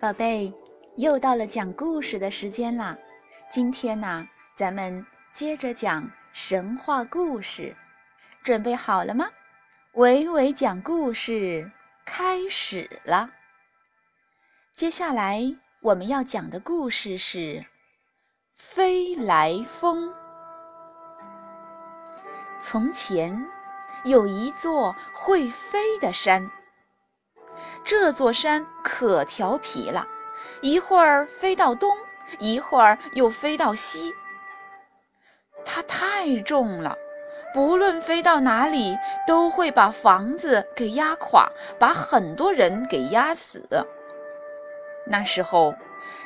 宝贝，又到了讲故事的时间啦！今天呢，咱们接着讲神话故事，准备好了吗？伟伟讲故事开始了。接下来我们要讲的故事是《飞来峰》。从前有一座会飞的山。这座山可调皮了，一会儿飞到东，一会儿又飞到西。它太重了，不论飞到哪里，都会把房子给压垮，把很多人给压死。那时候，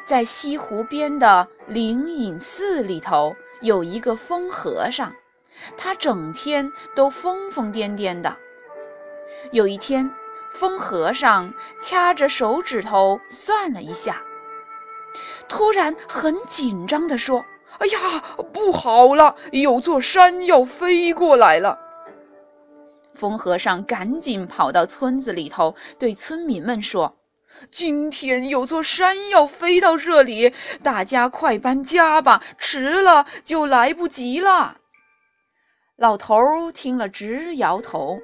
在西湖边的灵隐寺里头，有一个疯和尚，他整天都疯疯癫癫的。有一天，风和尚掐着手指头算了一下，突然很紧张地说：“哎呀，不好了，有座山要飞过来了！”风和尚赶紧跑到村子里头，对村民们说：“今天有座山要飞到这里，大家快搬家吧，迟了就来不及了。”老头听了直摇头。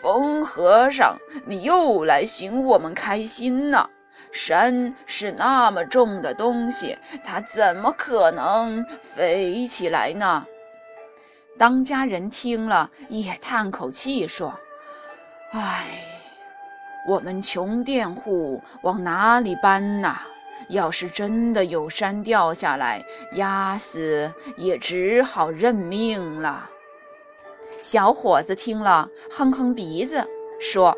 疯和尚，你又来寻我们开心呢？山是那么重的东西，它怎么可能飞起来呢？当家人听了也叹口气说：“唉，我们穷佃户往哪里搬呐？要是真的有山掉下来压死，也只好认命了。”小伙子听了，哼哼鼻子，说：“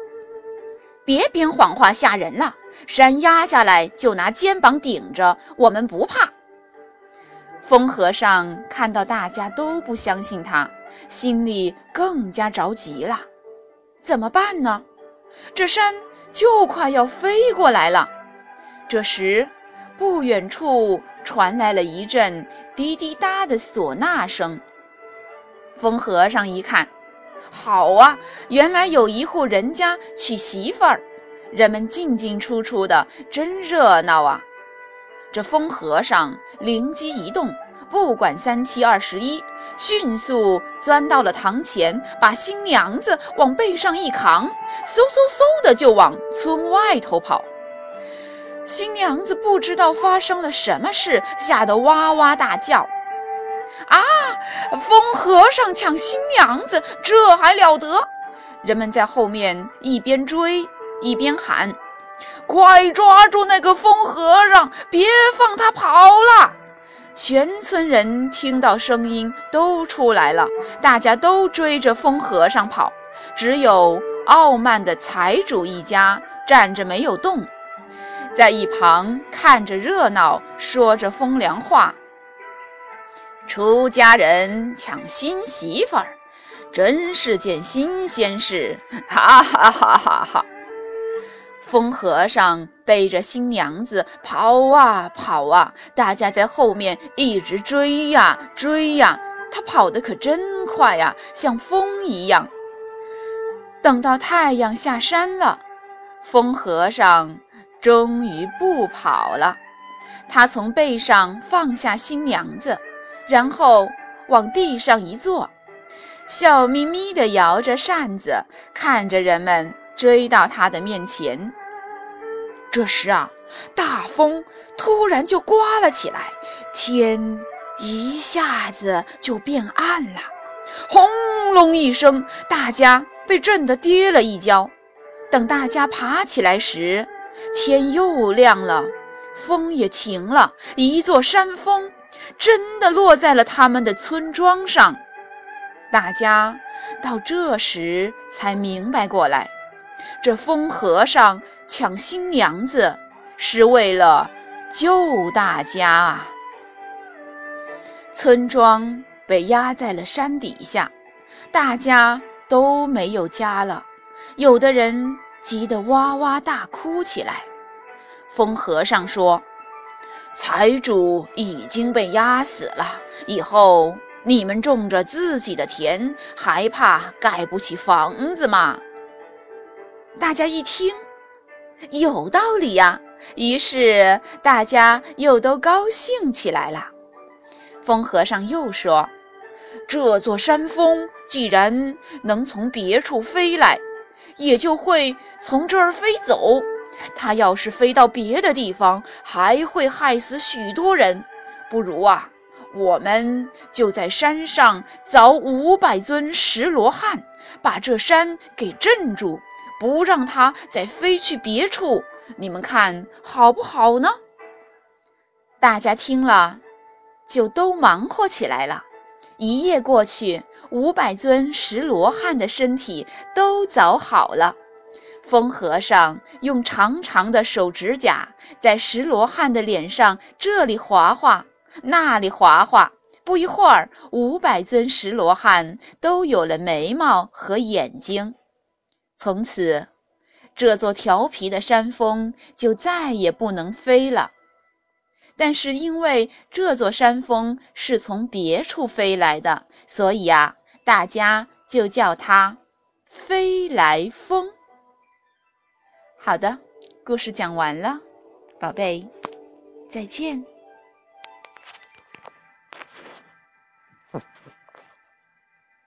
别编谎话吓人了，山压下来就拿肩膀顶着，我们不怕。”风和尚看到大家都不相信他，心里更加着急了。怎么办呢？这山就快要飞过来了。这时，不远处传来了一阵滴滴答的唢呐声。疯和尚一看，好啊，原来有一户人家娶媳妇儿，人们进进出出的，真热闹啊！这疯和尚灵机一动，不管三七二十一，迅速钻到了堂前，把新娘子往背上一扛，嗖嗖嗖的就往村外头跑。新娘子不知道发生了什么事，吓得哇哇大叫。啊！疯和尚抢新娘子，这还了得！人们在后面一边追一边喊：“快抓住那个疯和尚，别放他跑了！”全村人听到声音都出来了，大家都追着疯和尚跑，只有傲慢的财主一家站着没有动，在一旁看着热闹，说着风凉话。出家人抢新媳妇儿，真是件新鲜事！哈哈哈哈哈！疯和尚背着新娘子跑啊跑啊，大家在后面一直追呀追呀，他跑得可真快呀，像风一样。等到太阳下山了，疯和尚终于不跑了，他从背上放下新娘子。然后往地上一坐，笑眯眯地摇着扇子，看着人们追到他的面前。这时啊，大风突然就刮了起来，天一下子就变暗了，轰隆一声，大家被震得跌了一跤。等大家爬起来时，天又亮了，风也停了，一座山峰。真的落在了他们的村庄上，大家到这时才明白过来，这疯和尚抢新娘子是为了救大家啊！村庄被压在了山底下，大家都没有家了，有的人急得哇哇大哭起来。疯和尚说。财主已经被压死了，以后你们种着自己的田，还怕盖不起房子吗？大家一听，有道理呀，于是大家又都高兴起来了。风和尚又说：“这座山峰既然能从别处飞来，也就会从这儿飞走。它要是飞到别的地方，还会害死许多人。不如啊，我们就在山上凿五百尊石罗汉，把这山给镇住，不让它再飞去别处。你们看好不好呢？”大家听了。就都忙活起来了。一夜过去，五百尊石罗汉的身体都凿好了。风和尚用长长的手指甲在石罗汉的脸上这里划划，那里划划。不一会儿，五百尊石罗汉都有了眉毛和眼睛。从此，这座调皮的山峰就再也不能飞了。但是因为这座山峰是从别处飞来的，所以啊，大家就叫它“飞来峰”。好的，故事讲完了，宝贝，再见。